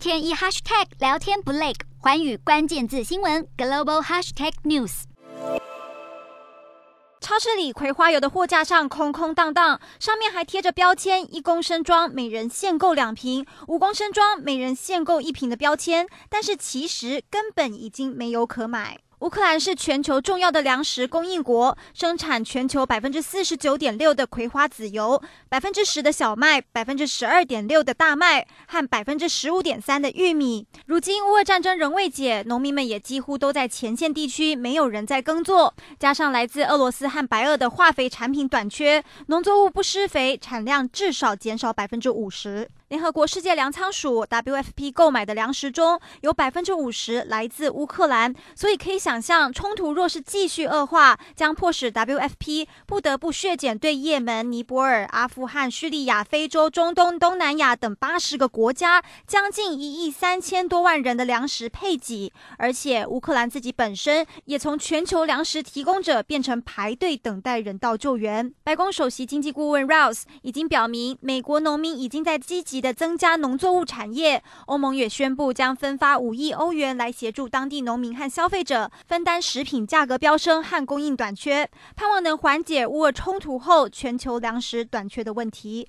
天一 hashtag 聊天不累，环宇关键字新闻 global hashtag news。超市里葵花油的货架上空空荡荡，上面还贴着标签：一公升装，每人限购两瓶；五公升装，每人限购一瓶的标签。但是其实根本已经没有可买。乌克兰是全球重要的粮食供应国，生产全球百分之四十九点六的葵花籽油，百分之十的小麦，百分之十二点六的大麦和百分之十五点三的玉米。如今乌俄战争仍未解，农民们也几乎都在前线地区，没有人在耕作。加上来自俄罗斯和白俄的化肥产品短缺，农作物不施肥，产量至少减少百分之五十。联合国世界粮仓署 WFP 购买的粮食中有百分之五十来自乌克兰，所以可以想象，冲突若是继续恶化，将迫使 WFP 不得不削减对也门、尼泊尔、阿富汗、叙利亚、非洲、中东、东南亚等八十个国家将近一亿三千多万人的粮食配给，而且乌克兰自己本身也从全球粮食提供者变成排队等待人道救援。白宫首席经济顾问 Rouse 已经表明，美国农民已经在积极的增加农作物产业，欧盟也宣布将分发五亿欧元来协助当地农民和消费者分担食品价格飙升和供应短缺，盼望能缓解乌俄冲突后全球粮食短缺的问题。